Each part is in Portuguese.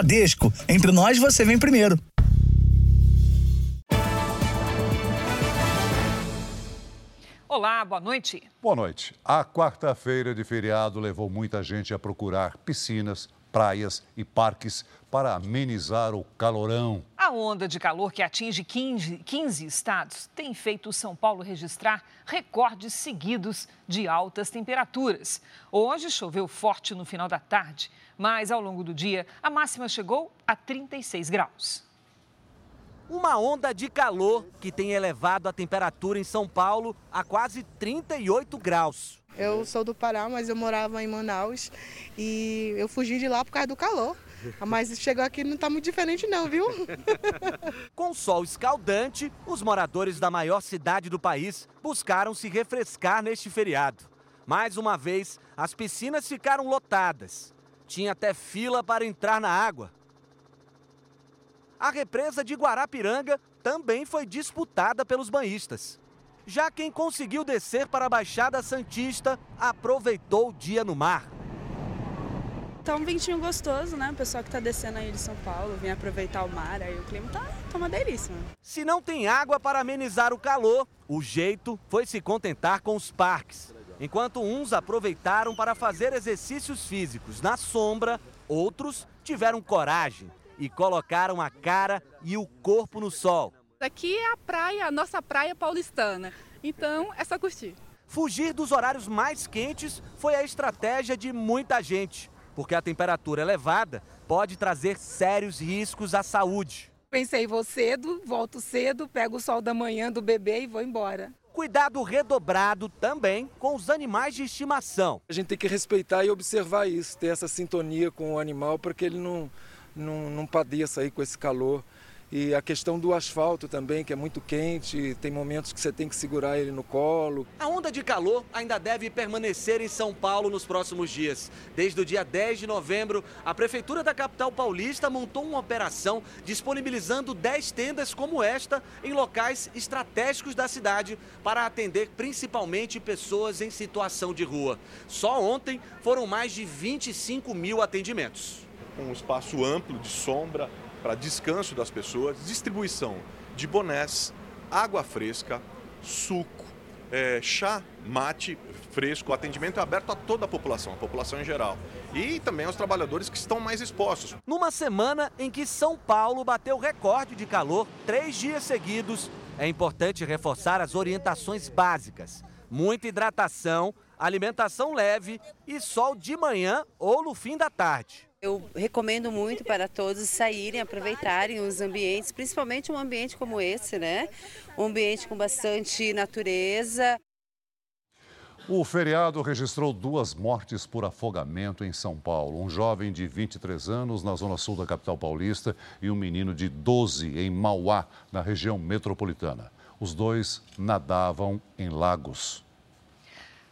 Bradesco. Entre nós, você vem primeiro. Olá, boa noite. Boa noite. A quarta-feira de feriado levou muita gente a procurar piscinas, praias e parques para amenizar o calorão. A onda de calor que atinge 15, 15, estados tem feito São Paulo registrar recordes seguidos de altas temperaturas. Hoje choveu forte no final da tarde, mas ao longo do dia a máxima chegou a 36 graus. Uma onda de calor que tem elevado a temperatura em São Paulo a quase 38 graus. Eu sou do Pará, mas eu morava em Manaus e eu fugi de lá por causa do calor. Mas chegou aqui não está muito diferente não, viu? Com sol escaldante, os moradores da maior cidade do país buscaram se refrescar neste feriado. Mais uma vez, as piscinas ficaram lotadas. Tinha até fila para entrar na água. A represa de Guarapiranga também foi disputada pelos banhistas. Já quem conseguiu descer para a Baixada Santista aproveitou o dia no mar. Tá um ventinho gostoso, né? O pessoal que tá descendo aí de São Paulo vem aproveitar o mar, aí o clima tá, tá uma delícia. Se não tem água para amenizar o calor, o jeito foi se contentar com os parques. Enquanto uns aproveitaram para fazer exercícios físicos na sombra, outros tiveram coragem e colocaram a cara e o corpo no sol. Aqui é a praia, a nossa praia paulistana. Então é só curtir. Fugir dos horários mais quentes foi a estratégia de muita gente, porque a temperatura elevada pode trazer sérios riscos à saúde. Pensei, vou cedo, volto cedo, pego o sol da manhã do bebê e vou embora. Cuidado redobrado também com os animais de estimação. A gente tem que respeitar e observar isso, ter essa sintonia com o animal para que ele não não, não padeça aí com esse calor. E a questão do asfalto também, que é muito quente, tem momentos que você tem que segurar ele no colo. A onda de calor ainda deve permanecer em São Paulo nos próximos dias. Desde o dia 10 de novembro, a Prefeitura da capital paulista montou uma operação disponibilizando 10 tendas como esta em locais estratégicos da cidade para atender principalmente pessoas em situação de rua. Só ontem foram mais de 25 mil atendimentos um espaço amplo de sombra para descanso das pessoas, distribuição de bonés, água fresca, suco, é, chá, mate fresco, atendimento é aberto a toda a população, a população em geral. E também aos trabalhadores que estão mais expostos. Numa semana em que São Paulo bateu recorde de calor três dias seguidos, é importante reforçar as orientações básicas. Muita hidratação, alimentação leve e sol de manhã ou no fim da tarde. Eu recomendo muito para todos saírem, aproveitarem os ambientes, principalmente um ambiente como esse, né? Um ambiente com bastante natureza. O feriado registrou duas mortes por afogamento em São Paulo. Um jovem de 23 anos na zona sul da capital paulista e um menino de 12 em Mauá, na região metropolitana. Os dois nadavam em lagos.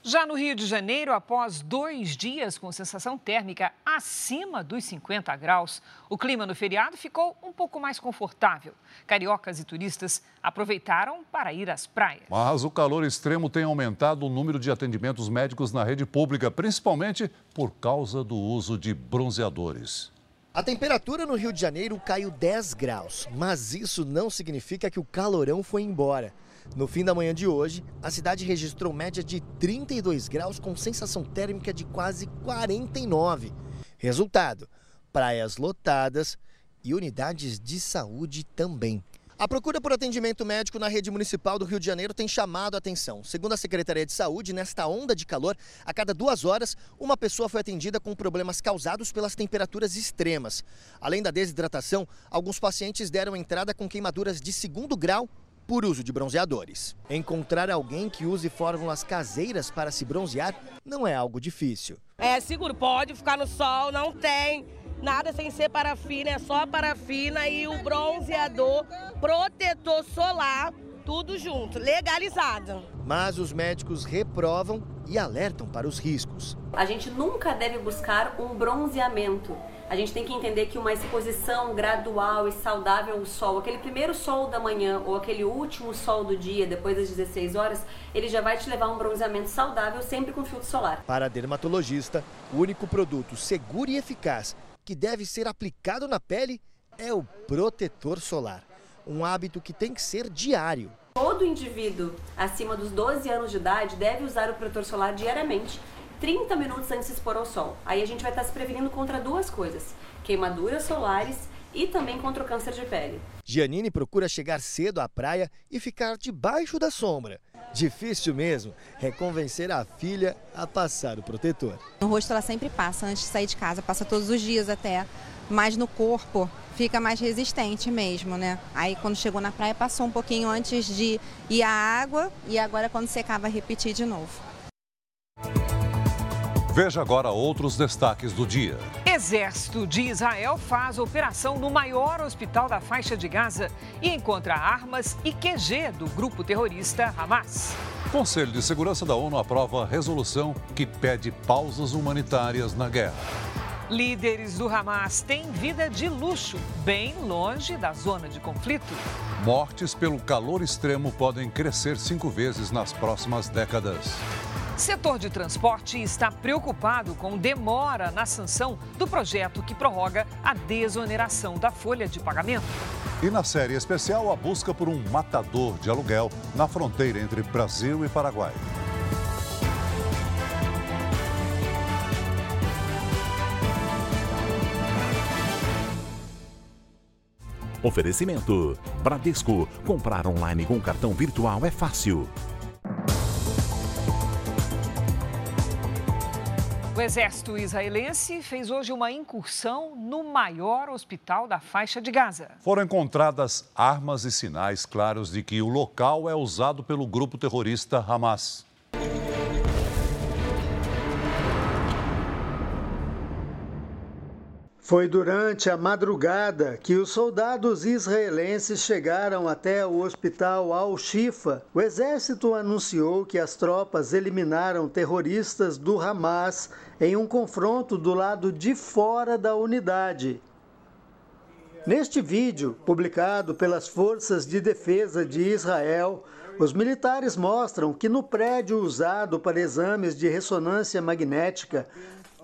Já no Rio de Janeiro, após dois dias com sensação térmica acima dos 50 graus, o clima no feriado ficou um pouco mais confortável. Cariocas e turistas aproveitaram para ir às praias. Mas o calor extremo tem aumentado o número de atendimentos médicos na rede pública, principalmente por causa do uso de bronzeadores. A temperatura no Rio de Janeiro caiu 10 graus, mas isso não significa que o calorão foi embora. No fim da manhã de hoje, a cidade registrou média de 32 graus com sensação térmica de quase 49. Resultado: praias lotadas e unidades de saúde também. A procura por atendimento médico na rede municipal do Rio de Janeiro tem chamado a atenção. Segundo a Secretaria de Saúde, nesta onda de calor, a cada duas horas, uma pessoa foi atendida com problemas causados pelas temperaturas extremas. Além da desidratação, alguns pacientes deram entrada com queimaduras de segundo grau por uso de bronzeadores. Encontrar alguém que use fórmulas caseiras para se bronzear não é algo difícil. É seguro, pode ficar no sol, não tem nada sem ser parafina, é só parafina e o bronzeador, protetor solar, tudo junto, legalizado. Mas os médicos reprovam e alertam para os riscos. A gente nunca deve buscar um bronzeamento a gente tem que entender que uma exposição gradual e saudável ao sol, aquele primeiro sol da manhã ou aquele último sol do dia, depois das 16 horas, ele já vai te levar a um bronzeamento saudável, sempre com filtro solar. Para a dermatologista, o único produto seguro e eficaz que deve ser aplicado na pele é o protetor solar. Um hábito que tem que ser diário. Todo indivíduo acima dos 12 anos de idade deve usar o protetor solar diariamente, 30 minutos antes de expor ao sol. Aí a gente vai estar se prevenindo contra duas coisas: queimaduras solares e também contra o câncer de pele. Giannini procura chegar cedo à praia e ficar debaixo da sombra. Difícil mesmo é convencer a filha a passar o protetor. No rosto ela sempre passa antes de sair de casa, passa todos os dias até, mas no corpo fica mais resistente mesmo, né? Aí quando chegou na praia passou um pouquinho antes de ir à água e agora quando secava repetir de novo. Veja agora outros destaques do dia. Exército de Israel faz operação no maior hospital da faixa de Gaza e encontra armas e QG do grupo terrorista Hamas. Conselho de Segurança da ONU aprova resolução que pede pausas humanitárias na guerra. Líderes do Hamas têm vida de luxo, bem longe da zona de conflito. Mortes pelo calor extremo podem crescer cinco vezes nas próximas décadas. Setor de transporte está preocupado com demora na sanção do projeto que prorroga a desoneração da folha de pagamento. E na série especial, a busca por um matador de aluguel na fronteira entre Brasil e Paraguai. Oferecimento: Bradesco. Comprar online com cartão virtual é fácil. O exército israelense fez hoje uma incursão no maior hospital da faixa de Gaza. Foram encontradas armas e sinais claros de que o local é usado pelo grupo terrorista Hamas. Foi durante a madrugada que os soldados israelenses chegaram até o hospital Al-Shifa. O exército anunciou que as tropas eliminaram terroristas do Hamas em um confronto do lado de fora da unidade. Neste vídeo, publicado pelas Forças de Defesa de Israel, os militares mostram que no prédio usado para exames de ressonância magnética,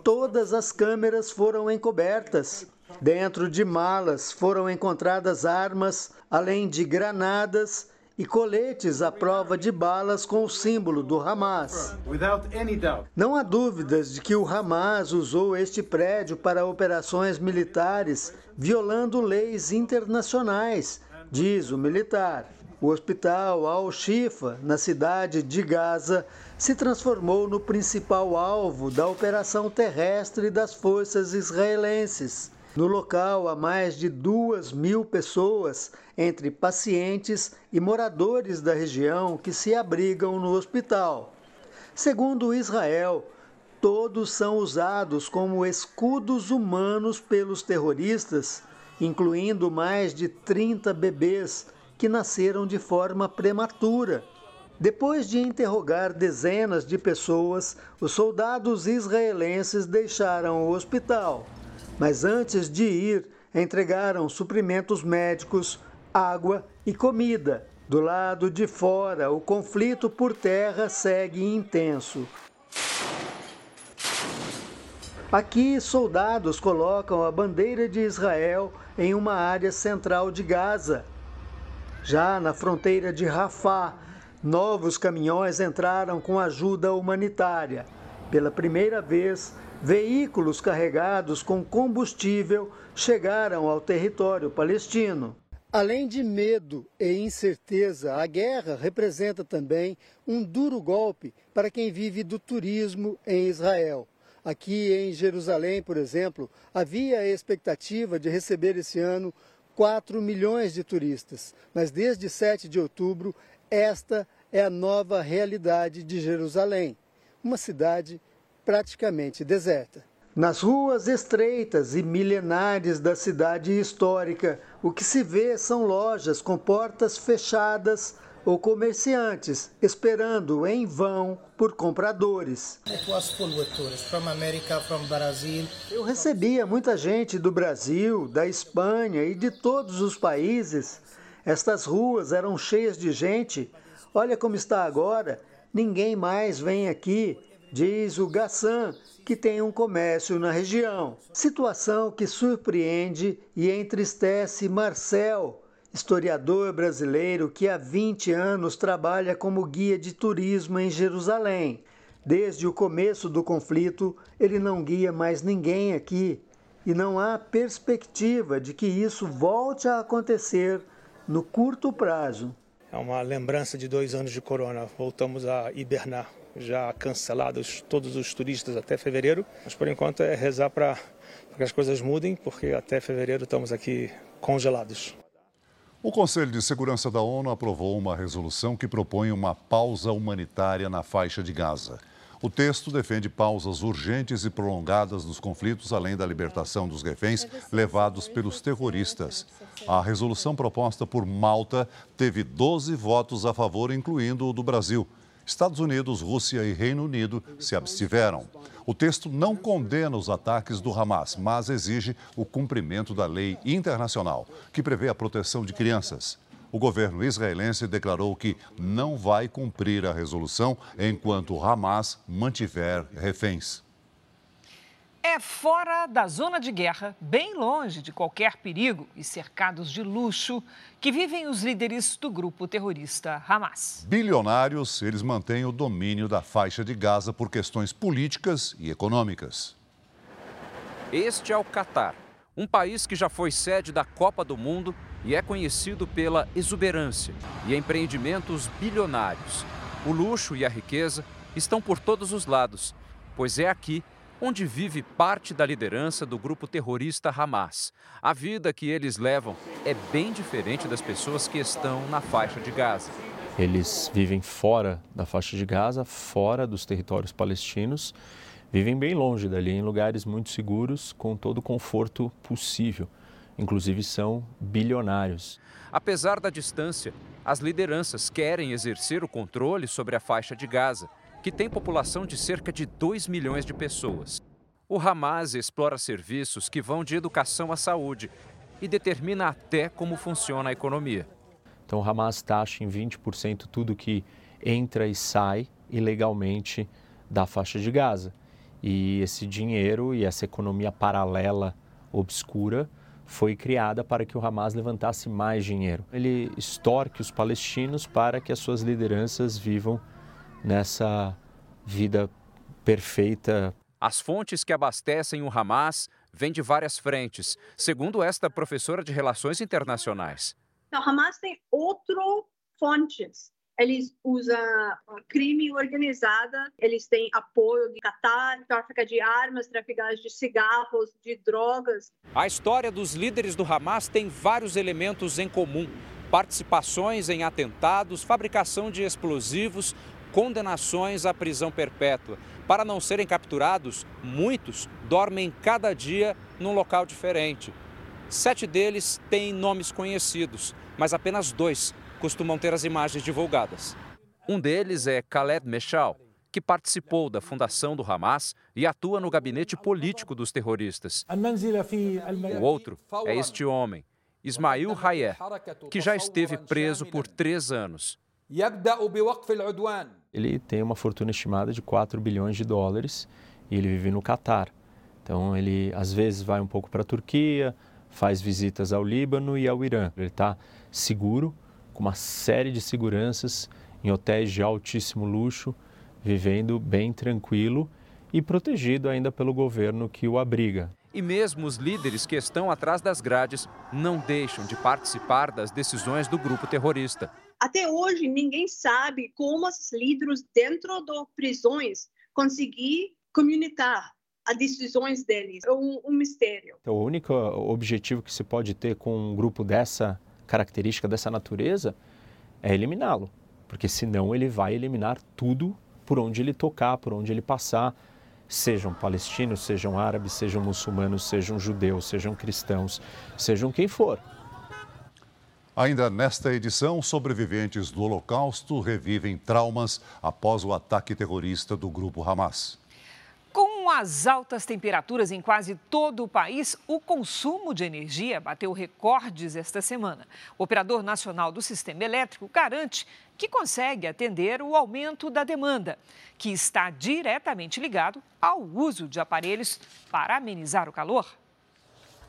todas as câmeras foram encobertas. Dentro de malas foram encontradas armas, além de granadas e coletes à prova de balas com o símbolo do Hamas. Não há dúvidas de que o Hamas usou este prédio para operações militares, violando leis internacionais, diz o militar. O hospital Al-Shifa, na cidade de Gaza, se transformou no principal alvo da operação terrestre das forças israelenses. No local, há mais de duas mil pessoas, entre pacientes e moradores da região, que se abrigam no hospital. Segundo Israel, todos são usados como escudos humanos pelos terroristas, incluindo mais de 30 bebês que nasceram de forma prematura. Depois de interrogar dezenas de pessoas, os soldados israelenses deixaram o hospital. Mas antes de ir, entregaram suprimentos médicos, água e comida. Do lado de fora, o conflito por terra segue intenso. Aqui, soldados colocam a bandeira de Israel em uma área central de Gaza. Já na fronteira de Rafah, novos caminhões entraram com ajuda humanitária. Pela primeira vez, veículos carregados com combustível chegaram ao território palestino. Além de medo e incerteza, a guerra representa também um duro golpe para quem vive do turismo em Israel. Aqui em Jerusalém, por exemplo, havia a expectativa de receber esse ano 4 milhões de turistas. Mas desde 7 de outubro, esta é a nova realidade de Jerusalém, uma cidade praticamente deserta. Nas ruas estreitas e milenares da cidade histórica, o que se vê são lojas com portas fechadas ou comerciantes esperando em vão por compradores. Eu recebia muita gente do Brasil, da Espanha e de todos os países. Estas ruas eram cheias de gente. Olha como está agora. Ninguém mais vem aqui. diz o Gassan, que tem um comércio na região. Situação que surpreende e entristece Marcel, historiador brasileiro que há 20 anos trabalha como guia de turismo em Jerusalém. Desde o começo do conflito, ele não guia mais ninguém aqui e não há perspectiva de que isso volte a acontecer no curto prazo. É uma lembrança de dois anos de corona. Voltamos a hibernar. Já cancelados todos os turistas até fevereiro, mas por enquanto é rezar para que as coisas mudem, porque até fevereiro estamos aqui congelados. O Conselho de Segurança da ONU aprovou uma resolução que propõe uma pausa humanitária na faixa de Gaza. O texto defende pausas urgentes e prolongadas dos conflitos, além da libertação dos reféns levados pelos terroristas. A resolução proposta por Malta teve 12 votos a favor, incluindo o do Brasil. Estados Unidos, Rússia e Reino Unido se abstiveram. O texto não condena os ataques do Hamas, mas exige o cumprimento da lei internacional, que prevê a proteção de crianças. O governo israelense declarou que não vai cumprir a resolução enquanto o Hamas mantiver reféns. É fora da zona de guerra, bem longe de qualquer perigo e cercados de luxo, que vivem os líderes do grupo terrorista Hamas. Bilionários, eles mantêm o domínio da faixa de Gaza por questões políticas e econômicas. Este é o Catar, um país que já foi sede da Copa do Mundo e é conhecido pela exuberância e empreendimentos bilionários. O luxo e a riqueza estão por todos os lados, pois é aqui onde vive parte da liderança do grupo terrorista Hamas. A vida que eles levam é bem diferente das pessoas que estão na faixa de Gaza. Eles vivem fora da faixa de Gaza, fora dos territórios palestinos, vivem bem longe dali, em lugares muito seguros, com todo o conforto possível inclusive são bilionários. Apesar da distância, as lideranças querem exercer o controle sobre a faixa de Gaza, que tem população de cerca de 2 milhões de pessoas. O Hamas explora serviços que vão de educação à saúde e determina até como funciona a economia. Então, o Hamas taxa em 20% tudo que entra e sai ilegalmente da faixa de Gaza. E esse dinheiro e essa economia paralela obscura foi criada para que o Hamas levantasse mais dinheiro. Ele extorque os palestinos para que as suas lideranças vivam nessa vida perfeita. As fontes que abastecem o Hamas vêm de várias frentes, segundo esta professora de Relações Internacionais. O Hamas tem outras fontes eles usam crime organizada, eles têm apoio de Qatar, tráfico de armas, traficante de cigarros, de drogas. A história dos líderes do Hamas tem vários elementos em comum: participações em atentados, fabricação de explosivos, condenações à prisão perpétua. Para não serem capturados, muitos dormem cada dia num local diferente. Sete deles têm nomes conhecidos, mas apenas dois costumam ter as imagens divulgadas. Um deles é Khaled Meshal, que participou da fundação do Hamas e atua no gabinete político dos terroristas. O outro é este homem, Ismail Hayer, que já esteve preso por três anos. Ele tem uma fortuna estimada de 4 bilhões de dólares e ele vive no Catar. Então ele às vezes vai um pouco para a Turquia, faz visitas ao Líbano e ao Irã. Ele está seguro com uma série de seguranças em hotéis de altíssimo luxo, vivendo bem tranquilo e protegido ainda pelo governo que o abriga. E mesmo os líderes que estão atrás das grades não deixam de participar das decisões do grupo terrorista. Até hoje, ninguém sabe como os líderes dentro das prisões conseguir comunicar as decisões deles. É um, um mistério. Então, o único objetivo que se pode ter com um grupo dessa característica dessa natureza é eliminá-lo, porque senão ele vai eliminar tudo por onde ele tocar, por onde ele passar, sejam palestinos, sejam árabes, sejam muçulmanos, sejam judeus, sejam cristãos, sejam quem for. Ainda nesta edição, sobreviventes do Holocausto revivem traumas após o ataque terrorista do grupo Hamas. Com as altas temperaturas em quase todo o país, o consumo de energia bateu recordes esta semana. O operador nacional do sistema elétrico garante que consegue atender o aumento da demanda, que está diretamente ligado ao uso de aparelhos para amenizar o calor.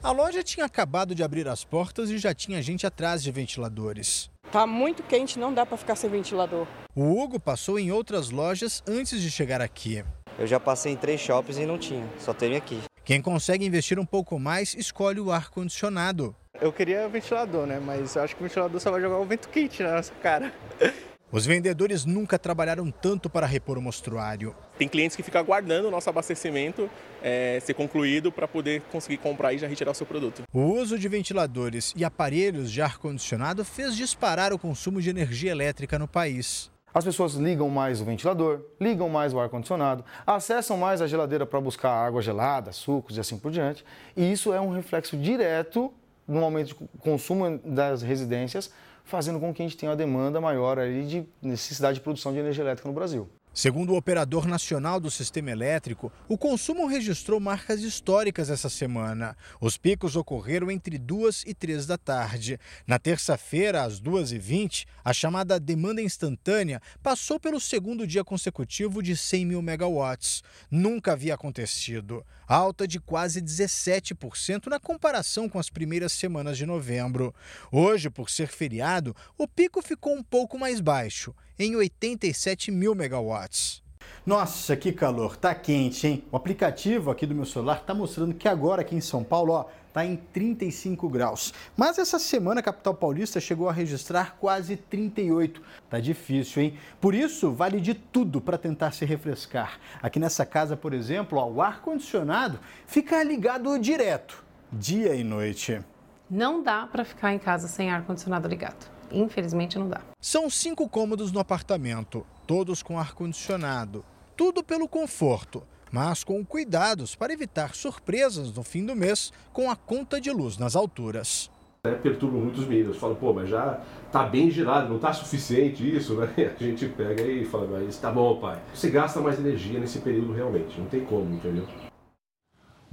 A loja tinha acabado de abrir as portas e já tinha gente atrás de ventiladores. Tá muito quente, não dá para ficar sem ventilador. O Hugo passou em outras lojas antes de chegar aqui. Eu já passei em três shoppings e não tinha, só teve aqui. Quem consegue investir um pouco mais escolhe o ar-condicionado. Eu queria ventilador, né? Mas eu acho que o ventilador só vai jogar o vento quente na nossa cara. Os vendedores nunca trabalharam tanto para repor o mostruário. Tem clientes que ficam aguardando o nosso abastecimento é, ser concluído para poder conseguir comprar e já retirar o seu produto. O uso de ventiladores e aparelhos de ar-condicionado fez disparar o consumo de energia elétrica no país. As pessoas ligam mais o ventilador, ligam mais o ar-condicionado, acessam mais a geladeira para buscar água gelada, sucos e assim por diante. E isso é um reflexo direto no aumento de consumo das residências, fazendo com que a gente tenha uma demanda maior aí de necessidade de produção de energia elétrica no Brasil. Segundo o operador nacional do sistema elétrico, o consumo registrou marcas históricas essa semana. Os picos ocorreram entre 2 e 3 da tarde. Na terça-feira, às 2h20, a chamada demanda instantânea passou pelo segundo dia consecutivo de 100 mil megawatts. Nunca havia acontecido. Alta de quase 17% na comparação com as primeiras semanas de novembro. Hoje, por ser feriado, o pico ficou um pouco mais baixo em 87 mil megawatts. Nossa, que calor, tá quente, hein? O aplicativo aqui do meu celular tá mostrando que agora aqui em São Paulo, ó, tá em 35 graus. Mas essa semana a capital paulista chegou a registrar quase 38. Tá difícil, hein? Por isso, vale de tudo para tentar se refrescar. Aqui nessa casa, por exemplo, ó, o ar condicionado fica ligado direto, dia e noite. Não dá para ficar em casa sem ar condicionado ligado. Infelizmente não dá. São cinco cômodos no apartamento, todos com ar-condicionado. Tudo pelo conforto, mas com cuidados para evitar surpresas no fim do mês com a conta de luz nas alturas. É, perturba muitos meninos. Fala, pô, mas já tá bem girado, não tá suficiente isso, né? A gente pega e fala, mas tá bom, pai. Você gasta mais energia nesse período realmente, não tem como, entendeu?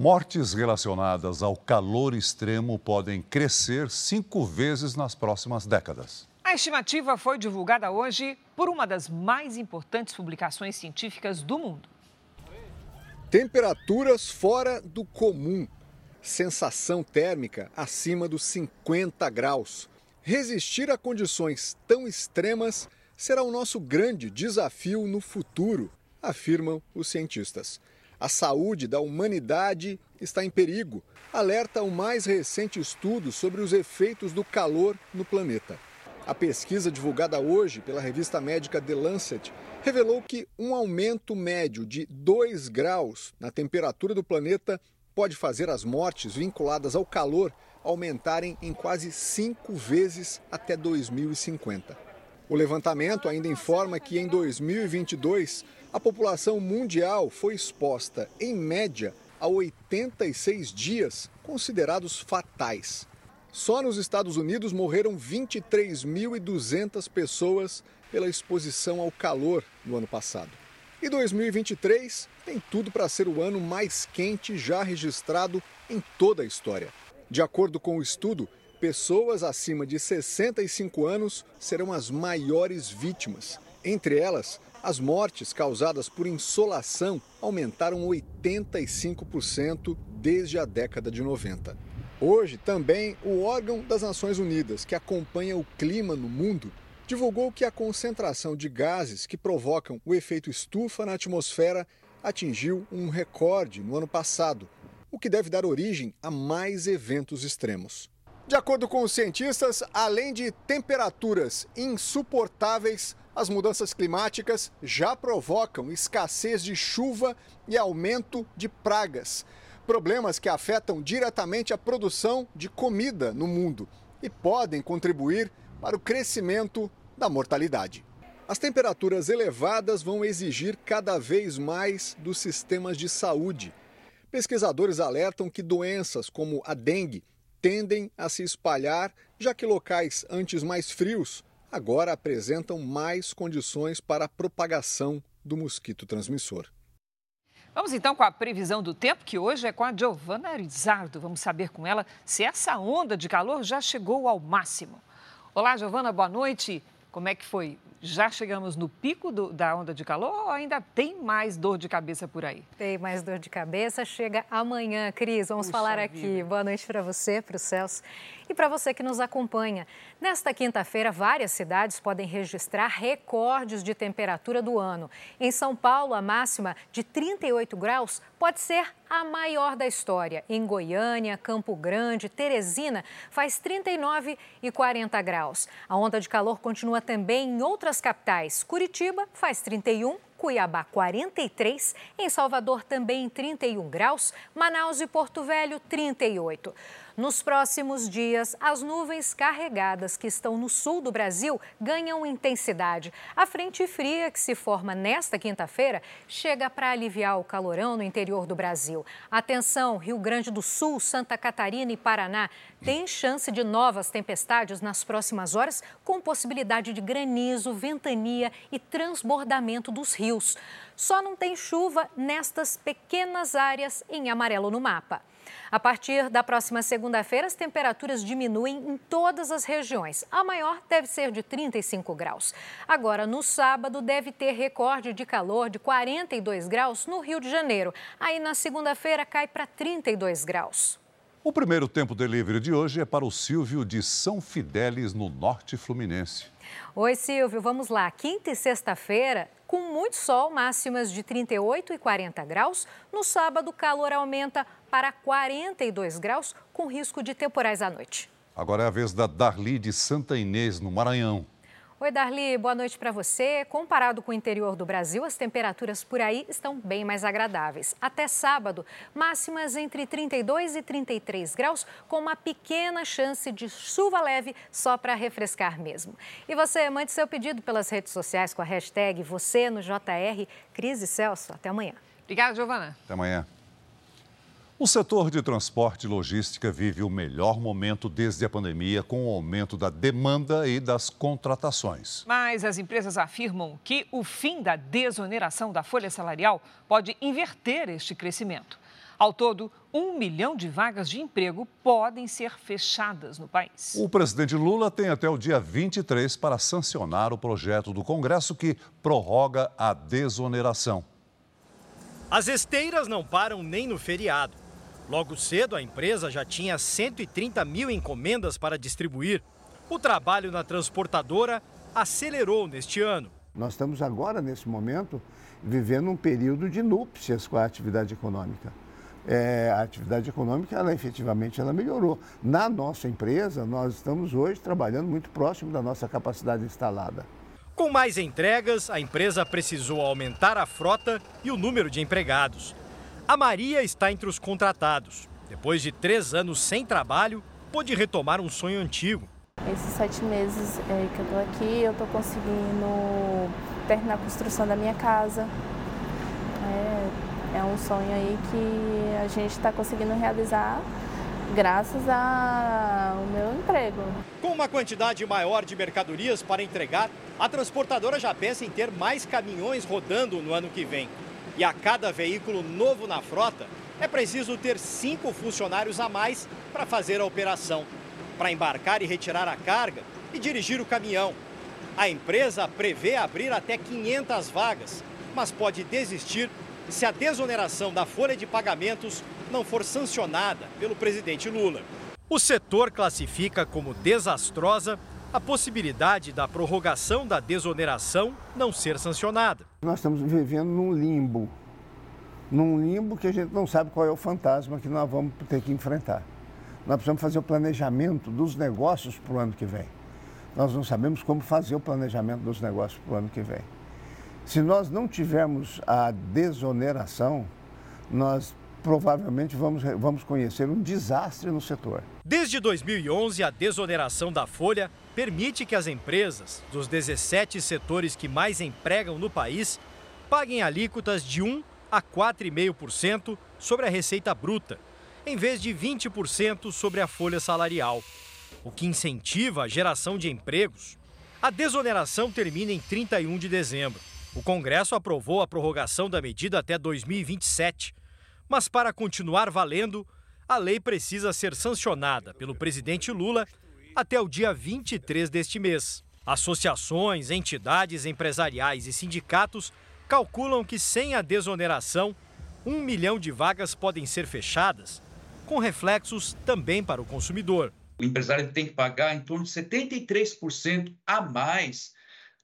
Mortes relacionadas ao calor extremo podem crescer cinco vezes nas próximas décadas. A estimativa foi divulgada hoje por uma das mais importantes publicações científicas do mundo. Temperaturas fora do comum. Sensação térmica acima dos 50 graus. Resistir a condições tão extremas será o nosso grande desafio no futuro, afirmam os cientistas. A saúde da humanidade está em perigo, alerta o mais recente estudo sobre os efeitos do calor no planeta. A pesquisa divulgada hoje pela revista médica The Lancet revelou que um aumento médio de 2 graus na temperatura do planeta pode fazer as mortes vinculadas ao calor aumentarem em quase cinco vezes até 2050. O levantamento ainda informa que em 2022 a população mundial foi exposta, em média, a 86 dias considerados fatais. Só nos Estados Unidos morreram 23.200 pessoas pela exposição ao calor no ano passado. E 2023 tem tudo para ser o ano mais quente já registrado em toda a história. De acordo com o estudo, pessoas acima de 65 anos serão as maiores vítimas. Entre elas, as mortes causadas por insolação aumentaram 85% desde a década de 90. Hoje, também, o órgão das Nações Unidas, que acompanha o clima no mundo, divulgou que a concentração de gases que provocam o efeito estufa na atmosfera atingiu um recorde no ano passado, o que deve dar origem a mais eventos extremos. De acordo com os cientistas, além de temperaturas insuportáveis, as mudanças climáticas já provocam escassez de chuva e aumento de pragas. Problemas que afetam diretamente a produção de comida no mundo e podem contribuir para o crescimento da mortalidade. As temperaturas elevadas vão exigir cada vez mais dos sistemas de saúde. Pesquisadores alertam que doenças como a dengue tendem a se espalhar, já que locais antes mais frios agora apresentam mais condições para a propagação do mosquito transmissor. Vamos então com a previsão do tempo, que hoje é com a Giovana Arizardo. Vamos saber com ela se essa onda de calor já chegou ao máximo. Olá, Giovana, boa noite. Como é que foi? Já chegamos no pico do, da onda de calor ou ainda tem mais dor de cabeça por aí? Tem mais dor de cabeça. Chega amanhã, Cris. Vamos Puxa falar aqui. Vida. Boa noite para você, para o Celso e para você que nos acompanha. Nesta quinta-feira, várias cidades podem registrar recordes de temperatura do ano. Em São Paulo, a máxima de 38 graus pode ser a maior da história. Em Goiânia, Campo Grande, Teresina, faz 39 e 40 graus. A onda de calor continua também em outras capitais. Curitiba faz 31 Cuiabá 43, em Salvador também 31 graus, Manaus e Porto Velho 38. Nos próximos dias, as nuvens carregadas que estão no sul do Brasil ganham intensidade. A frente fria que se forma nesta quinta-feira chega para aliviar o calorão no interior do Brasil. Atenção, Rio Grande do Sul, Santa Catarina e Paraná tem chance de novas tempestades nas próximas horas, com possibilidade de granizo, ventania e transbordamento dos rios. Só não tem chuva nestas pequenas áreas em amarelo no mapa. A partir da próxima segunda-feira, as temperaturas diminuem em todas as regiões. A maior deve ser de 35 graus. Agora, no sábado, deve ter recorde de calor de 42 graus no Rio de Janeiro. Aí, na segunda-feira, cai para 32 graus. O primeiro tempo delivery de hoje é para o Silvio de São Fidélis, no norte fluminense. Oi, Silvio, vamos lá. Quinta e sexta-feira, com muito sol, máximas de 38 e 40 graus. No sábado, o calor aumenta para 42 graus, com risco de temporais à noite. Agora é a vez da Darli de Santa Inês, no Maranhão. Oi, Darli, boa noite para você. Comparado com o interior do Brasil, as temperaturas por aí estão bem mais agradáveis. Até sábado, máximas entre 32 e 33 graus, com uma pequena chance de chuva leve só para refrescar mesmo. E você, mande seu pedido pelas redes sociais com a hashtag você no JR. Cris e Celso, até amanhã. Obrigada, Giovana. Até amanhã. O setor de transporte e logística vive o melhor momento desde a pandemia, com o aumento da demanda e das contratações. Mas as empresas afirmam que o fim da desoneração da folha salarial pode inverter este crescimento. Ao todo, um milhão de vagas de emprego podem ser fechadas no país. O presidente Lula tem até o dia 23 para sancionar o projeto do Congresso que prorroga a desoneração. As esteiras não param nem no feriado. Logo cedo, a empresa já tinha 130 mil encomendas para distribuir. O trabalho na transportadora acelerou neste ano. Nós estamos agora, nesse momento, vivendo um período de núpcias com a atividade econômica. É, a atividade econômica, ela efetivamente ela melhorou. Na nossa empresa, nós estamos hoje trabalhando muito próximo da nossa capacidade instalada. Com mais entregas, a empresa precisou aumentar a frota e o número de empregados. A Maria está entre os contratados. Depois de três anos sem trabalho, pôde retomar um sonho antigo. Esses sete meses é, que eu estou aqui, eu estou conseguindo terminar a construção da minha casa. É, é um sonho aí que a gente está conseguindo realizar graças ao meu emprego. Com uma quantidade maior de mercadorias para entregar, a transportadora já pensa em ter mais caminhões rodando no ano que vem. E a cada veículo novo na frota, é preciso ter cinco funcionários a mais para fazer a operação, para embarcar e retirar a carga e dirigir o caminhão. A empresa prevê abrir até 500 vagas, mas pode desistir se a desoneração da folha de pagamentos não for sancionada pelo presidente Lula. O setor classifica como desastrosa a possibilidade da prorrogação da desoneração não ser sancionada. Nós estamos vivendo num limbo, num limbo que a gente não sabe qual é o fantasma que nós vamos ter que enfrentar. Nós precisamos fazer o planejamento dos negócios para o ano que vem. Nós não sabemos como fazer o planejamento dos negócios para o ano que vem. Se nós não tivermos a desoneração, nós provavelmente vamos, vamos conhecer um desastre no setor. Desde 2011, a desoneração da folha permite que as empresas dos 17 setores que mais empregam no país paguem alíquotas de 1 a 4,5% sobre a receita bruta, em vez de 20% sobre a folha salarial, o que incentiva a geração de empregos. A desoneração termina em 31 de dezembro. O Congresso aprovou a prorrogação da medida até 2027. Mas para continuar valendo, a lei precisa ser sancionada pelo presidente Lula até o dia 23 deste mês. Associações, entidades empresariais e sindicatos calculam que sem a desoneração, um milhão de vagas podem ser fechadas, com reflexos também para o consumidor. O empresário tem que pagar em torno de 73% a mais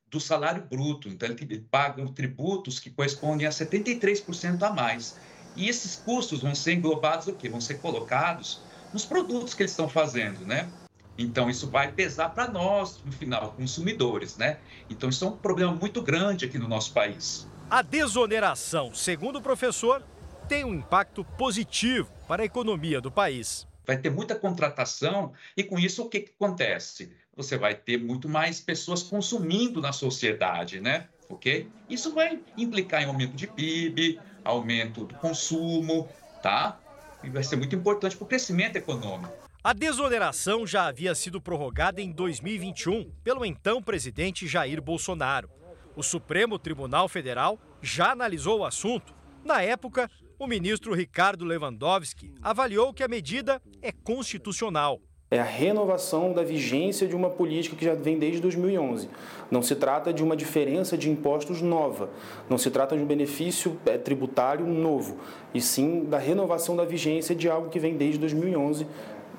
do salário bruto. Então, ele paga tributos que correspondem a 73% a mais. E esses custos vão ser englobados o quê? Vão ser colocados nos produtos que eles estão fazendo, né? Então, isso vai pesar para nós, no final, consumidores, né? Então, isso é um problema muito grande aqui no nosso país. A desoneração, segundo o professor, tem um impacto positivo para a economia do país. Vai ter muita contratação e, com isso, o que, que acontece? Você vai ter muito mais pessoas consumindo na sociedade, né? Ok? Isso vai implicar em aumento de PIB, aumento do consumo, tá? E vai ser muito importante para o crescimento econômico. A desoneração já havia sido prorrogada em 2021 pelo então presidente Jair Bolsonaro. O Supremo Tribunal Federal já analisou o assunto. Na época, o ministro Ricardo Lewandowski avaliou que a medida é constitucional é a renovação da vigência de uma política que já vem desde 2011. Não se trata de uma diferença de impostos nova, não se trata de um benefício é, tributário novo, e sim da renovação da vigência de algo que vem desde 2011,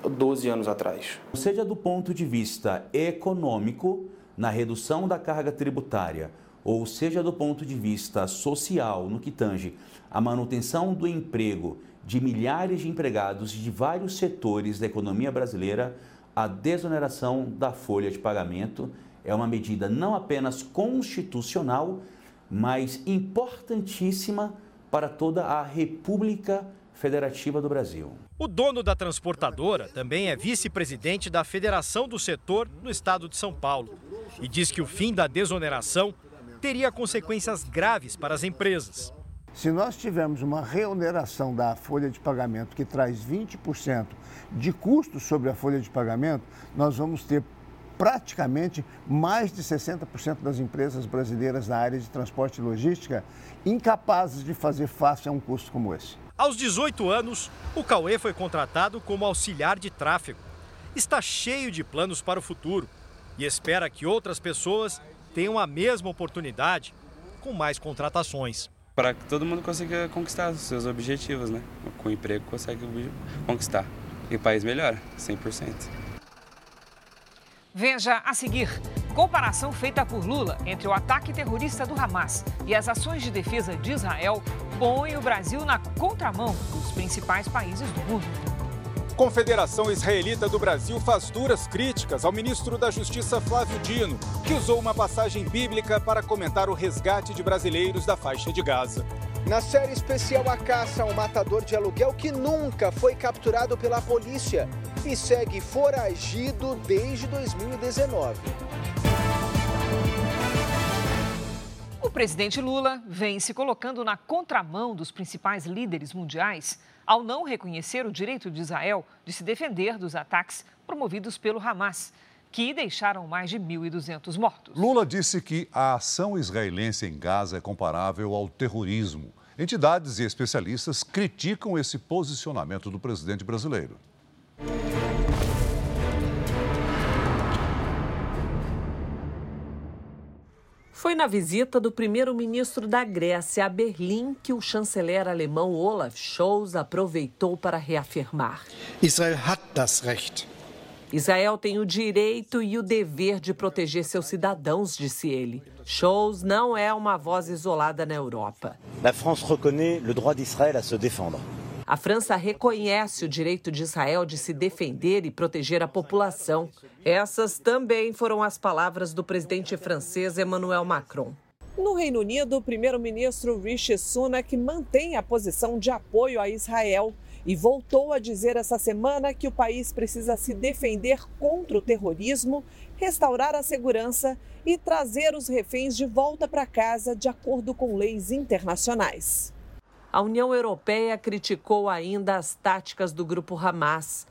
12 anos atrás. Seja do ponto de vista econômico, na redução da carga tributária, ou seja do ponto de vista social, no que tange a manutenção do emprego de milhares de empregados de vários setores da economia brasileira, a desoneração da folha de pagamento é uma medida não apenas constitucional, mas importantíssima para toda a República Federativa do Brasil. O dono da transportadora também é vice-presidente da Federação do Setor no estado de São Paulo e diz que o fim da desoneração teria consequências graves para as empresas. Se nós tivermos uma reoneração da folha de pagamento que traz 20% de custos sobre a folha de pagamento, nós vamos ter praticamente mais de 60% das empresas brasileiras na área de transporte e logística incapazes de fazer face a um custo como esse. Aos 18 anos, o Cauê foi contratado como auxiliar de tráfego. Está cheio de planos para o futuro e espera que outras pessoas tenham a mesma oportunidade com mais contratações para que todo mundo consiga conquistar os seus objetivos, né? Com o emprego consegue conquistar. E o país melhora, 100%. Veja a seguir. Comparação feita por Lula entre o ataque terrorista do Hamas e as ações de defesa de Israel põe o Brasil na contramão dos principais países do mundo. Confederação Israelita do Brasil faz duras críticas ao ministro da Justiça Flávio Dino, que usou uma passagem bíblica para comentar o resgate de brasileiros da faixa de Gaza. Na série especial A Caça, um matador de aluguel que nunca foi capturado pela polícia e segue foragido desde 2019. O presidente Lula vem se colocando na contramão dos principais líderes mundiais ao não reconhecer o direito de Israel de se defender dos ataques promovidos pelo Hamas, que deixaram mais de 1.200 mortos. Lula disse que a ação israelense em Gaza é comparável ao terrorismo. Entidades e especialistas criticam esse posicionamento do presidente brasileiro. Foi na visita do primeiro-ministro da Grécia a Berlim que o chanceler alemão Olaf Scholz aproveitou para reafirmar: Israel hat das Recht. Israel tem o direito e o dever de proteger seus cidadãos, disse ele. Scholz não é uma voz isolada na Europa. A France reconnaît le droit d'Israël à se défendre. A França reconhece o direito de Israel de se defender e proteger a população. Essas também foram as palavras do presidente francês Emmanuel Macron. No Reino Unido, o primeiro-ministro Rishi Sunak mantém a posição de apoio a Israel e voltou a dizer essa semana que o país precisa se defender contra o terrorismo, restaurar a segurança e trazer os reféns de volta para casa de acordo com leis internacionais. A União Europeia criticou ainda as táticas do grupo Hamas.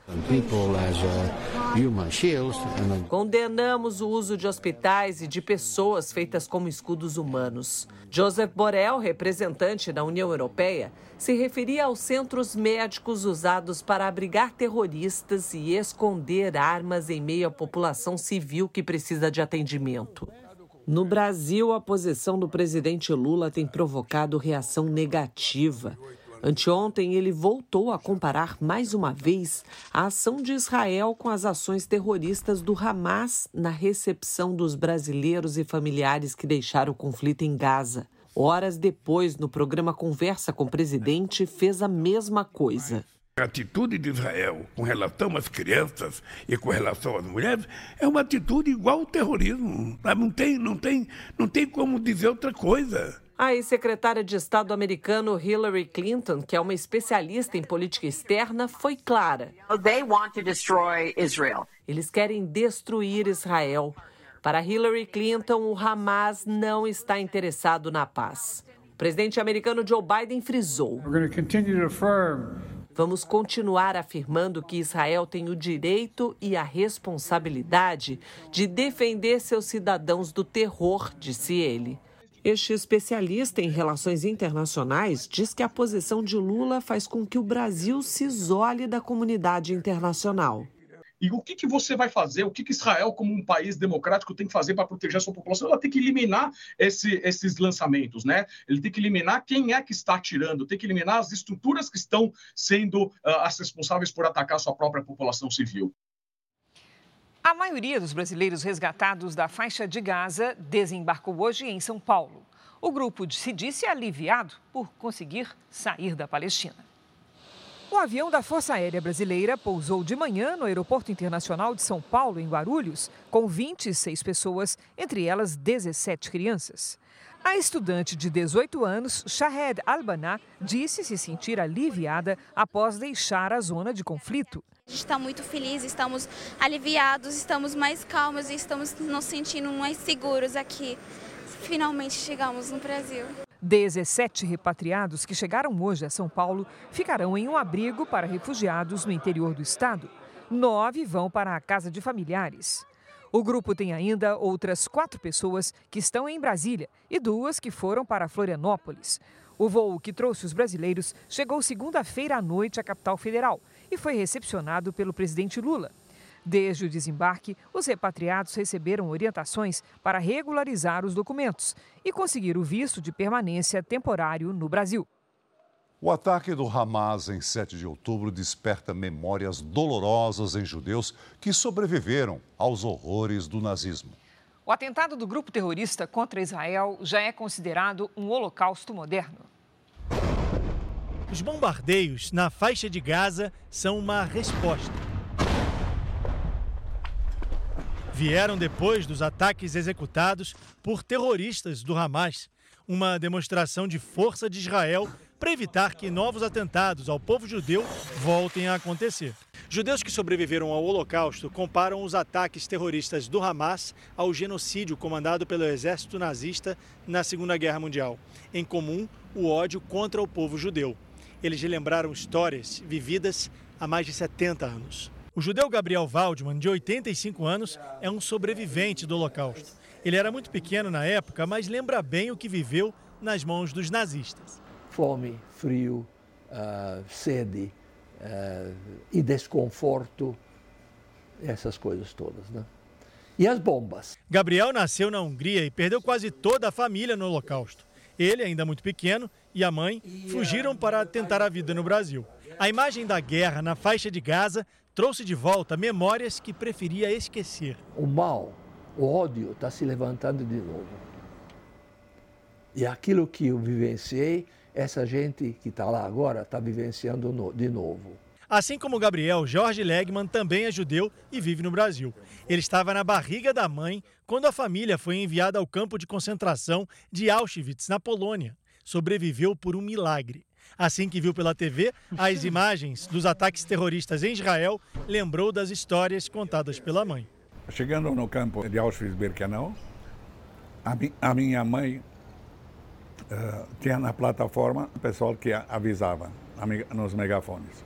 Condenamos o uso de hospitais e de pessoas feitas como escudos humanos. Joseph Borrell, representante da União Europeia, se referia aos centros médicos usados para abrigar terroristas e esconder armas em meio à população civil que precisa de atendimento. No Brasil, a posição do presidente Lula tem provocado reação negativa. Anteontem, ele voltou a comparar mais uma vez a ação de Israel com as ações terroristas do Hamas na recepção dos brasileiros e familiares que deixaram o conflito em Gaza. Horas depois, no programa Conversa com o Presidente, fez a mesma coisa. A atitude de Israel com relação às crianças e com relação às mulheres é uma atitude igual ao terrorismo. Não tem, não tem, não tem como dizer outra coisa. A ex-secretária de Estado americano Hillary Clinton, que é uma especialista em política externa, foi clara. Eles querem destruir Israel. Para Hillary Clinton, o Hamas não está interessado na paz. O presidente americano Joe Biden frisou. Vamos continuar afirmando que Israel tem o direito e a responsabilidade de defender seus cidadãos do terror, disse ele. Este especialista em relações internacionais diz que a posição de Lula faz com que o Brasil se isole da comunidade internacional. E o que, que você vai fazer? O que, que Israel, como um país democrático, tem que fazer para proteger a sua população? Ela tem que eliminar esse, esses lançamentos, né? Ele tem que eliminar quem é que está atirando, tem que eliminar as estruturas que estão sendo uh, as responsáveis por atacar a sua própria população civil. A maioria dos brasileiros resgatados da faixa de Gaza desembarcou hoje em São Paulo. O grupo se disse aliviado por conseguir sair da Palestina. O avião da Força Aérea Brasileira pousou de manhã no Aeroporto Internacional de São Paulo, em Guarulhos, com 26 pessoas, entre elas 17 crianças. A estudante de 18 anos, Shahed Albaná, disse se sentir aliviada após deixar a zona de conflito. A gente está muito feliz, estamos aliviados, estamos mais calmos e estamos nos sentindo mais seguros aqui. Finalmente chegamos no Brasil. 17 repatriados que chegaram hoje a São Paulo ficarão em um abrigo para refugiados no interior do estado. Nove vão para a casa de familiares. O grupo tem ainda outras quatro pessoas que estão em Brasília e duas que foram para Florianópolis. O voo que trouxe os brasileiros chegou segunda-feira à noite à capital federal e foi recepcionado pelo presidente Lula. Desde o desembarque, os repatriados receberam orientações para regularizar os documentos e conseguir o visto de permanência temporário no Brasil. O ataque do Hamas em 7 de outubro desperta memórias dolorosas em judeus que sobreviveram aos horrores do nazismo. O atentado do grupo terrorista contra Israel já é considerado um holocausto moderno. Os bombardeios na faixa de Gaza são uma resposta vieram depois dos ataques executados por terroristas do Hamas, uma demonstração de força de Israel para evitar que novos atentados ao povo judeu voltem a acontecer. Judeus que sobreviveram ao Holocausto comparam os ataques terroristas do Hamas ao genocídio comandado pelo exército nazista na Segunda Guerra Mundial. Em comum, o ódio contra o povo judeu. Eles relembraram histórias vividas há mais de 70 anos. O judeu Gabriel Waldman, de 85 anos, é um sobrevivente do Holocausto. Ele era muito pequeno na época, mas lembra bem o que viveu nas mãos dos nazistas. Fome, frio, uh, sede uh, e desconforto, essas coisas todas, né? E as bombas. Gabriel nasceu na Hungria e perdeu quase toda a família no Holocausto. Ele, ainda muito pequeno, e a mãe fugiram para tentar a vida no Brasil. A imagem da guerra na faixa de Gaza trouxe de volta memórias que preferia esquecer. O mal, o ódio está se levantando de novo. E aquilo que eu vivenciei, essa gente que está lá agora está vivenciando de novo. Assim como Gabriel, Jorge Legman também é judeu e vive no Brasil. Ele estava na barriga da mãe quando a família foi enviada ao campo de concentração de Auschwitz, na Polônia. Sobreviveu por um milagre. Assim que viu pela TV as imagens dos ataques terroristas em Israel, lembrou das histórias contadas pela mãe. Chegando no campo de Auschwitz-Birkenau, a, mi a minha mãe uh, tinha na plataforma o pessoal que avisava nos megafones.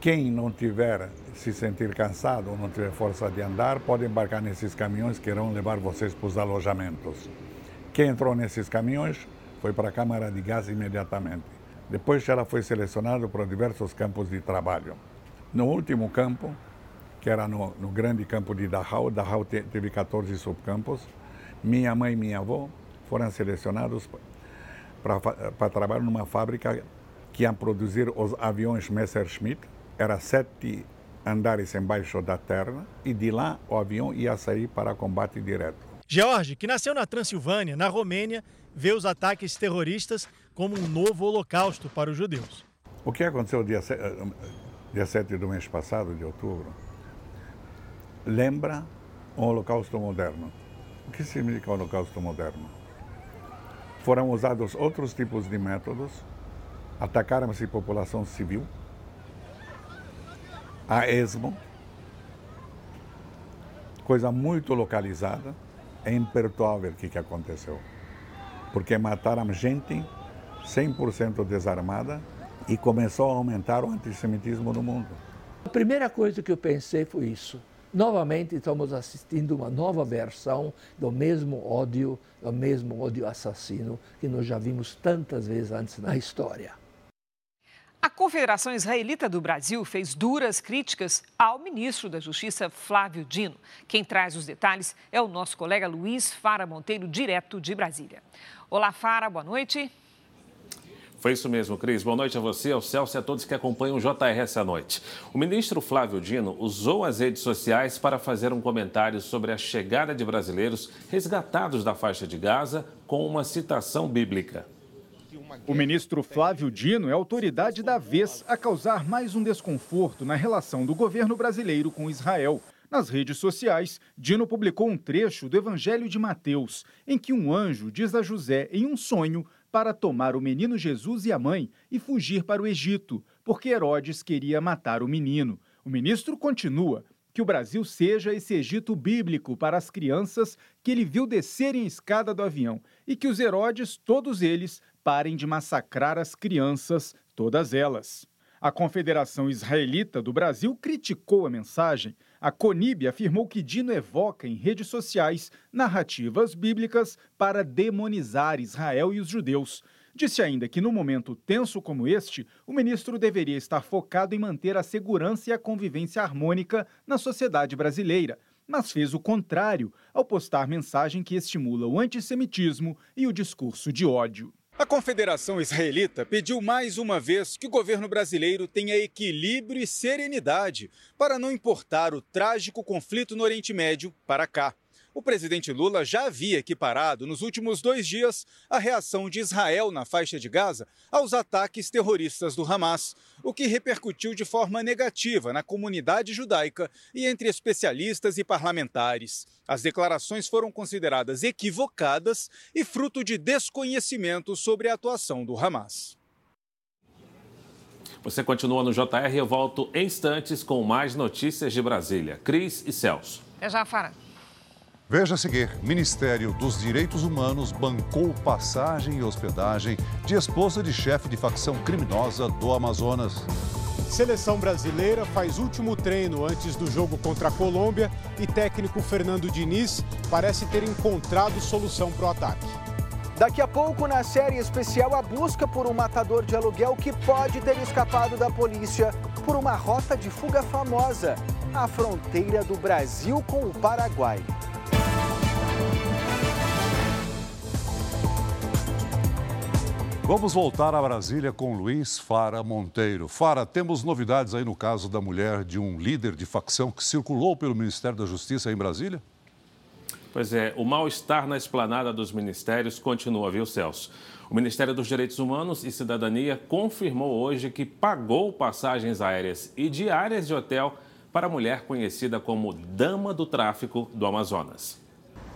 Quem não tiver se sentir cansado ou não tiver força de andar, pode embarcar nesses caminhões que irão levar vocês para os alojamentos. Quem entrou nesses caminhões foi para a Câmara de Gás imediatamente. Depois ela foi selecionada para diversos campos de trabalho. No último campo, que era no, no grande campo de Dachau, Dachau te, teve 14 subcampos, minha mãe e minha avó foram selecionados para trabalhar numa fábrica que ia produzir os aviões Messerschmitt. Era sete andares embaixo da terra e de lá o avião ia sair para combate direto. George, que nasceu na Transilvânia, na Romênia, vê os ataques terroristas como um novo holocausto para os judeus. O que aconteceu dia, eh, dia 7 do mês passado, de outubro, lembra um holocausto moderno. O que significa holocausto moderno? Foram usados outros tipos de métodos, atacaram-se população civil, a esmo, coisa muito localizada, é imperdoável o que, que aconteceu. Porque mataram gente 100% desarmada e começou a aumentar o antissemitismo no mundo. A primeira coisa que eu pensei foi isso. Novamente estamos assistindo uma nova versão do mesmo ódio, do mesmo ódio assassino que nós já vimos tantas vezes antes na história. A Confederação Israelita do Brasil fez duras críticas ao ministro da Justiça, Flávio Dino. Quem traz os detalhes é o nosso colega Luiz Fara Monteiro, direto de Brasília. Olá, Fara, boa noite. Foi isso mesmo, Cris. Boa noite a você, ao Celso e a todos que acompanham o JR essa noite. O ministro Flávio Dino usou as redes sociais para fazer um comentário sobre a chegada de brasileiros resgatados da faixa de Gaza com uma citação bíblica. O ministro Flávio Dino é autoridade da vez a causar mais um desconforto na relação do governo brasileiro com Israel. Nas redes sociais, Dino publicou um trecho do Evangelho de Mateus, em que um anjo diz a José, em um sonho, para tomar o menino Jesus e a mãe e fugir para o Egito, porque Herodes queria matar o menino. O ministro continua que o Brasil seja esse Egito bíblico para as crianças que ele viu descerem a escada do avião e que os Herodes, todos eles, parem de massacrar as crianças, todas elas. A Confederação Israelita do Brasil criticou a mensagem. A CONIB afirmou que Dino evoca em redes sociais narrativas bíblicas para demonizar Israel e os judeus. Disse ainda que, num momento tenso como este, o ministro deveria estar focado em manter a segurança e a convivência harmônica na sociedade brasileira, mas fez o contrário ao postar mensagem que estimula o antissemitismo e o discurso de ódio. A Confederação Israelita pediu mais uma vez que o governo brasileiro tenha equilíbrio e serenidade para não importar o trágico conflito no Oriente Médio para cá. O presidente Lula já havia equiparado nos últimos dois dias a reação de Israel na faixa de Gaza aos ataques terroristas do Hamas, o que repercutiu de forma negativa na comunidade judaica e entre especialistas e parlamentares. As declarações foram consideradas equivocadas e fruto de desconhecimento sobre a atuação do Hamas. Você continua no JR, eu volto em instantes com mais notícias de Brasília. Cris e Celso. Até já, Fara. Veja a seguir: Ministério dos Direitos Humanos bancou passagem e hospedagem de esposa de chefe de facção criminosa do Amazonas. Seleção brasileira faz último treino antes do jogo contra a Colômbia e técnico Fernando Diniz parece ter encontrado solução para o ataque. Daqui a pouco, na série especial, a busca por um matador de aluguel que pode ter escapado da polícia por uma rota de fuga famosa a fronteira do Brasil com o Paraguai. Vamos voltar a Brasília com Luiz Fara Monteiro. Fara, temos novidades aí no caso da mulher de um líder de facção que circulou pelo Ministério da Justiça em Brasília? Pois é, o mal-estar na esplanada dos ministérios continua, viu, Celso? O Ministério dos Direitos Humanos e Cidadania confirmou hoje que pagou passagens aéreas e diárias de hotel para a mulher conhecida como Dama do Tráfico do Amazonas.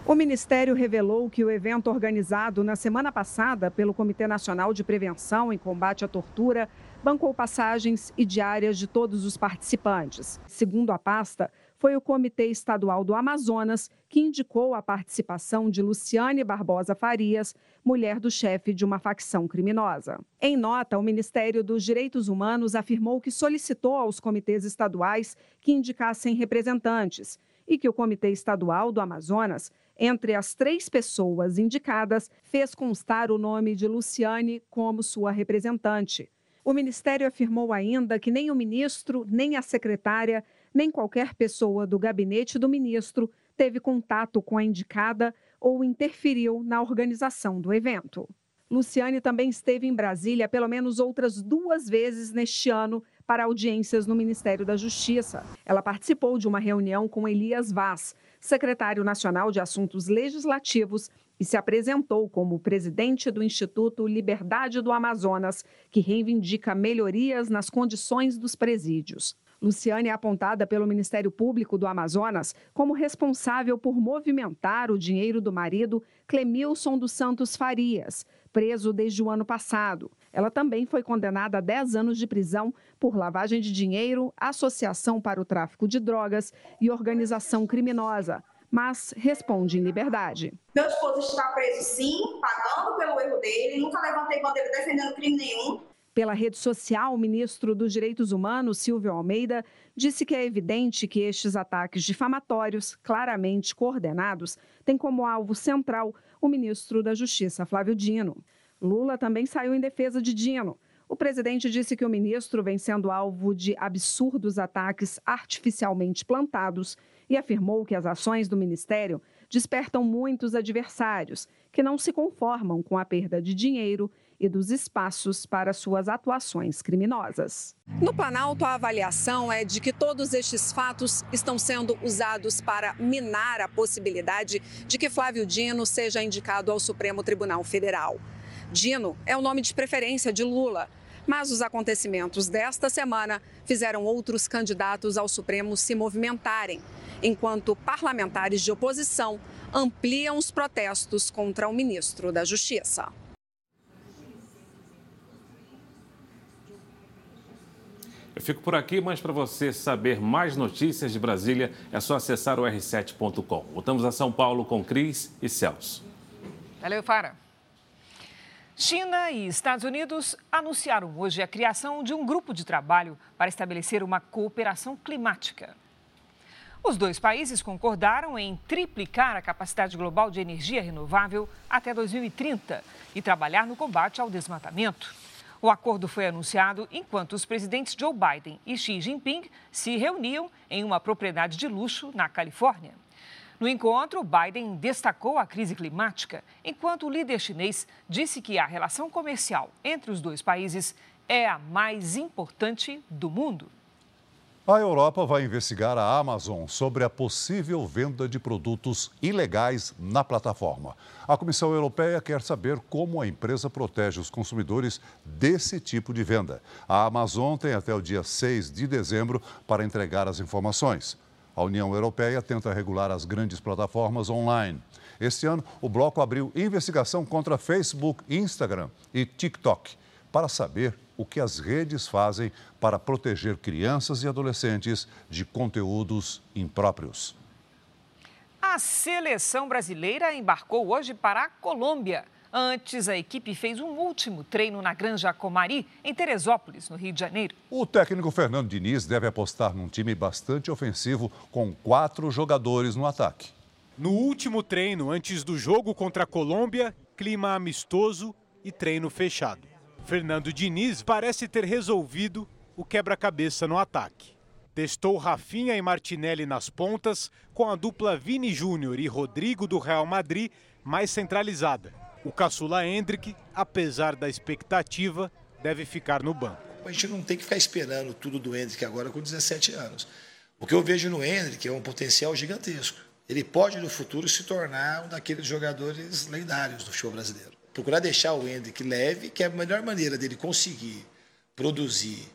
O Ministério revelou que o evento organizado na semana passada pelo Comitê Nacional de Prevenção e Combate à Tortura bancou passagens e diárias de todos os participantes. Segundo a pasta, foi o Comitê Estadual do Amazonas que indicou a participação de Luciane Barbosa Farias, mulher do chefe de uma facção criminosa. Em nota, o Ministério dos Direitos Humanos afirmou que solicitou aos comitês estaduais que indicassem representantes e que o Comitê Estadual do Amazonas, entre as três pessoas indicadas, fez constar o nome de Luciane como sua representante. O Ministério afirmou ainda que nem o ministro, nem a secretária nem qualquer pessoa do gabinete do ministro teve contato com a indicada ou interferiu na organização do evento. Luciane também esteve em Brasília pelo menos outras duas vezes neste ano para audiências no Ministério da Justiça. Ela participou de uma reunião com Elias Vaz, secretário nacional de Assuntos Legislativos, e se apresentou como presidente do Instituto Liberdade do Amazonas, que reivindica melhorias nas condições dos presídios. Luciane é apontada pelo Ministério Público do Amazonas como responsável por movimentar o dinheiro do marido Clemilson dos Santos Farias, preso desde o ano passado. Ela também foi condenada a 10 anos de prisão por lavagem de dinheiro, associação para o tráfico de drogas e organização criminosa, mas responde em liberdade. Meu esposo está preso sim, pagando pelo erro dele, nunca levantei bandeira defendendo crime nenhum. Pela rede social, o ministro dos Direitos Humanos, Silvio Almeida, disse que é evidente que estes ataques difamatórios, claramente coordenados, têm como alvo central o ministro da Justiça, Flávio Dino. Lula também saiu em defesa de Dino. O presidente disse que o ministro vem sendo alvo de absurdos ataques artificialmente plantados e afirmou que as ações do ministério despertam muitos adversários que não se conformam com a perda de dinheiro e dos espaços para suas atuações criminosas. No Planalto, a avaliação é de que todos estes fatos estão sendo usados para minar a possibilidade de que Flávio Dino seja indicado ao Supremo Tribunal Federal. Dino é o nome de preferência de Lula. Mas os acontecimentos desta semana fizeram outros candidatos ao Supremo se movimentarem, enquanto parlamentares de oposição ampliam os protestos contra o ministro da Justiça. Eu fico por aqui, mas para você saber mais notícias de Brasília, é só acessar o r7.com. Voltamos a São Paulo com Cris e Celso. Valeu, Fara. China e Estados Unidos anunciaram hoje a criação de um grupo de trabalho para estabelecer uma cooperação climática. Os dois países concordaram em triplicar a capacidade global de energia renovável até 2030 e trabalhar no combate ao desmatamento. O acordo foi anunciado enquanto os presidentes Joe Biden e Xi Jinping se reuniam em uma propriedade de luxo na Califórnia. No encontro, Biden destacou a crise climática, enquanto o líder chinês disse que a relação comercial entre os dois países é a mais importante do mundo. A Europa vai investigar a Amazon sobre a possível venda de produtos ilegais na plataforma. A Comissão Europeia quer saber como a empresa protege os consumidores desse tipo de venda. A Amazon tem até o dia 6 de dezembro para entregar as informações. A União Europeia tenta regular as grandes plataformas online. Este ano, o bloco abriu investigação contra Facebook, Instagram e TikTok para saber o que as redes fazem para proteger crianças e adolescentes de conteúdos impróprios. A seleção brasileira embarcou hoje para a Colômbia. Antes, a equipe fez um último treino na Granja Comari, em Teresópolis, no Rio de Janeiro. O técnico Fernando Diniz deve apostar num time bastante ofensivo, com quatro jogadores no ataque. No último treino, antes do jogo contra a Colômbia, clima amistoso e treino fechado. Fernando Diniz parece ter resolvido o quebra-cabeça no ataque. Testou Rafinha e Martinelli nas pontas, com a dupla Vini Júnior e Rodrigo do Real Madrid mais centralizada. O caçula Hendrick, apesar da expectativa, deve ficar no banco. A gente não tem que ficar esperando tudo do Hendrick agora com 17 anos. O que eu vejo no Hendrick é um potencial gigantesco. Ele pode no futuro se tornar um daqueles jogadores lendários do show brasileiro procurar deixar o Hendrick leve, que é a melhor maneira dele conseguir produzir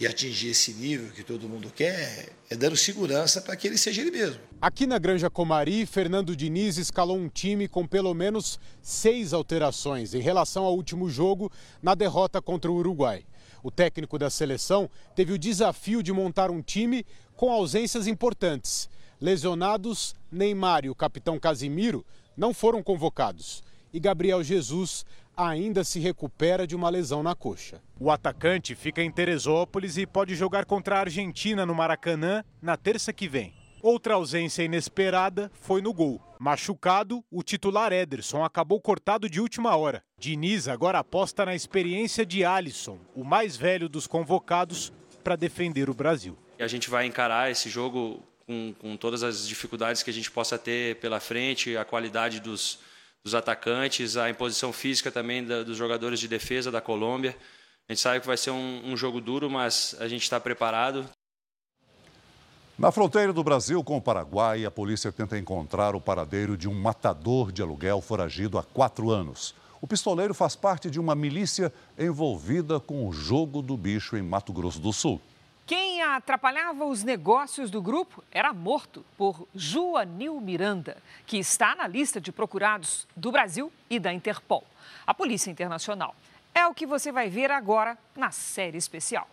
e atingir esse nível que todo mundo quer é dando segurança para que ele seja ele mesmo. Aqui na Granja Comari, Fernando Diniz escalou um time com pelo menos seis alterações em relação ao último jogo na derrota contra o Uruguai. O técnico da seleção teve o desafio de montar um time com ausências importantes. Lesionados, Neymar e o capitão Casimiro não foram convocados. E Gabriel Jesus ainda se recupera de uma lesão na coxa. O atacante fica em Teresópolis e pode jogar contra a Argentina no Maracanã na terça que vem. Outra ausência inesperada foi no gol. Machucado, o titular Ederson acabou cortado de última hora. Diniz agora aposta na experiência de Alisson, o mais velho dos convocados, para defender o Brasil. A gente vai encarar esse jogo com, com, todas as dificuldades que a gente possa ter pela frente, a qualidade dos, dos atacantes, a imposição física também da, dos jogadores de defesa da Colômbia. A gente sabe que vai ser um, um jogo duro, mas a gente está preparado. Na fronteira do Brasil com o Paraguai, a polícia tenta encontrar o paradeiro de um matador de aluguel foragido há quatro anos. O pistoleiro faz parte de uma milícia envolvida com o jogo do bicho em Mato Grosso do Sul. Quem atrapalhava os negócios do grupo era morto por Joanil Miranda, que está na lista de procurados do Brasil e da Interpol, a Polícia Internacional. É o que você vai ver agora na série especial.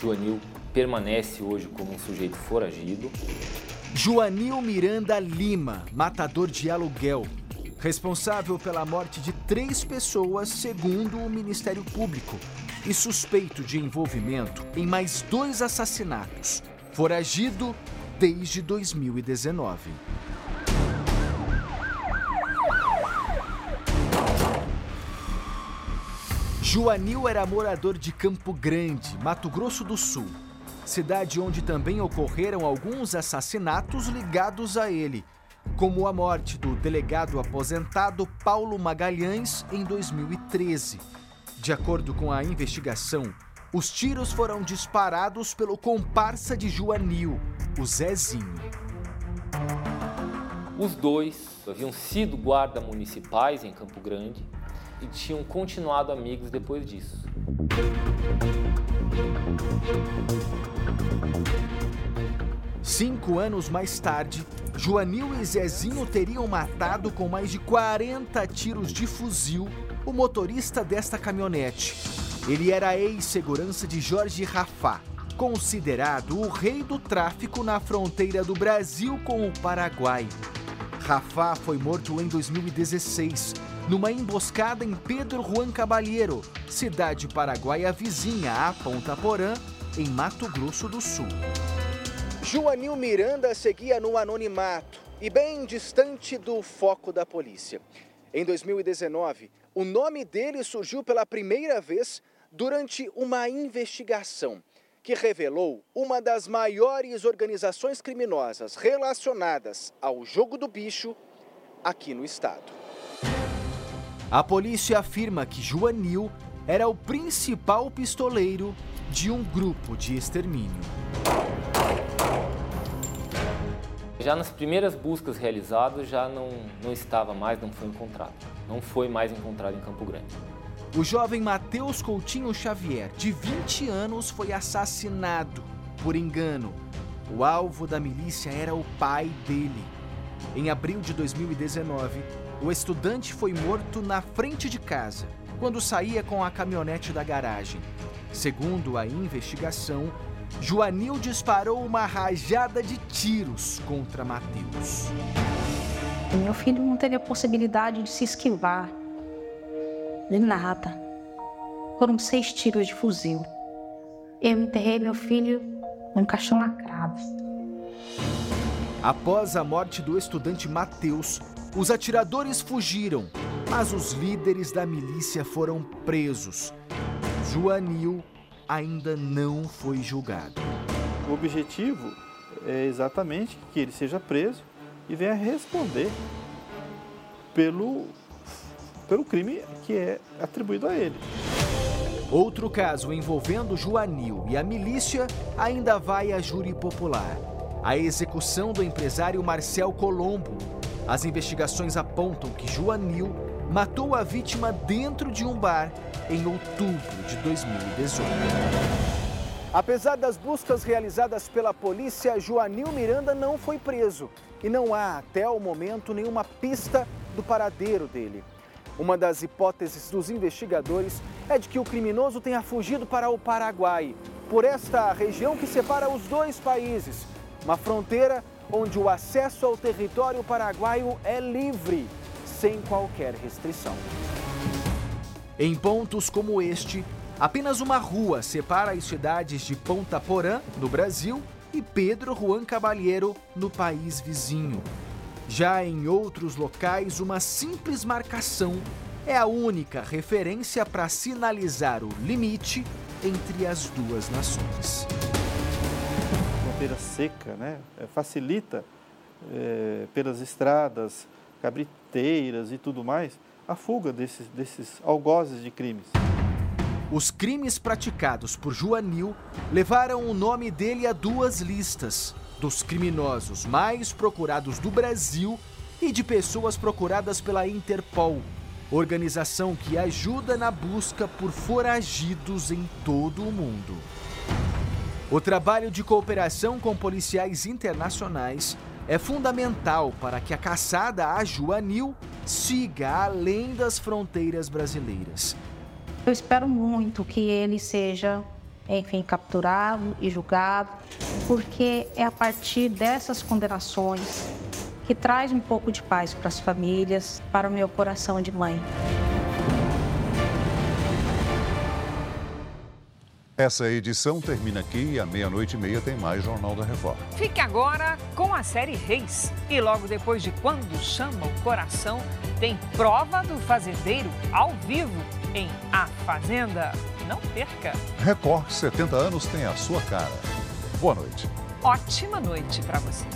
Joanil permanece hoje como um sujeito foragido. Joanil Miranda Lima, matador de aluguel, responsável pela morte de três pessoas, segundo o Ministério Público, e suspeito de envolvimento em mais dois assassinatos, foragido desde 2019. Joanil era morador de Campo Grande, Mato Grosso do Sul, cidade onde também ocorreram alguns assassinatos ligados a ele, como a morte do delegado aposentado Paulo Magalhães em 2013. De acordo com a investigação, os tiros foram disparados pelo comparsa de Joanil, o Zezinho. Os dois haviam sido guarda municipais em Campo Grande e tinham continuado amigos depois disso. Cinco anos mais tarde, Joanil e Zezinho teriam matado com mais de 40 tiros de fuzil o motorista desta caminhonete. Ele era ex-segurança de Jorge Rafá, considerado o rei do tráfico na fronteira do Brasil com o Paraguai. Rafá foi morto em 2016 numa emboscada em Pedro Juan Cabalheiro, cidade paraguaia vizinha a Ponta Porã, em Mato Grosso do Sul. Joanil Miranda seguia no anonimato e bem distante do foco da polícia. Em 2019, o nome dele surgiu pela primeira vez durante uma investigação que revelou uma das maiores organizações criminosas relacionadas ao jogo do bicho aqui no estado. A polícia afirma que Joanil era o principal pistoleiro de um grupo de extermínio. Já nas primeiras buscas realizadas, já não, não estava mais, não foi encontrado. Não foi mais encontrado em Campo Grande. O jovem Matheus Coutinho Xavier, de 20 anos, foi assassinado por engano. O alvo da milícia era o pai dele. Em abril de 2019, o estudante foi morto na frente de casa, quando saía com a caminhonete da garagem. Segundo a investigação, Joanil disparou uma rajada de tiros contra Mateus. Meu filho não teve a possibilidade de se esquivar de nada. Foram seis tiros de fuzil. Eu enterrei meu filho num caixão lacrado. Após a morte do estudante Mateus, os atiradores fugiram, mas os líderes da milícia foram presos. Joanil ainda não foi julgado. O objetivo é exatamente que ele seja preso e venha responder pelo, pelo crime que é atribuído a ele. Outro caso envolvendo Joanil e a milícia ainda vai a júri popular. A execução do empresário Marcel Colombo, as investigações apontam que Joanil matou a vítima dentro de um bar em outubro de 2018. Apesar das buscas realizadas pela polícia, Joanil Miranda não foi preso e não há até o momento nenhuma pista do paradeiro dele. Uma das hipóteses dos investigadores é de que o criminoso tenha fugido para o Paraguai, por esta região que separa os dois países, uma fronteira onde o acesso ao território paraguaio é livre, sem qualquer restrição. Em pontos como este, apenas uma rua separa as cidades de Ponta Porã, no Brasil, e Pedro Juan Cabalheiro, no país vizinho. Já em outros locais, uma simples marcação é a única referência para sinalizar o limite entre as duas nações. Fronteira seca, né? É, facilita é, pelas estradas, cabriteiras e tudo mais a fuga desses, desses algozes de crimes. Os crimes praticados por Joanil levaram o nome dele a duas listas dos criminosos mais procurados do Brasil e de pessoas procuradas pela Interpol, organização que ajuda na busca por foragidos em todo o mundo. O trabalho de cooperação com policiais internacionais é fundamental para que a caçada a Joanil siga além das fronteiras brasileiras. Eu espero muito que ele seja, enfim, capturado e julgado, porque é a partir dessas condenações que traz um pouco de paz para as famílias, para o meu coração de mãe. Essa edição termina aqui e à meia-noite e meia tem mais Jornal da Record. Fique agora com a série Reis. E logo depois de Quando Chama o Coração, tem prova do fazendeiro ao vivo em A Fazenda. Não perca! Record 70 anos tem a sua cara. Boa noite. Ótima noite para você.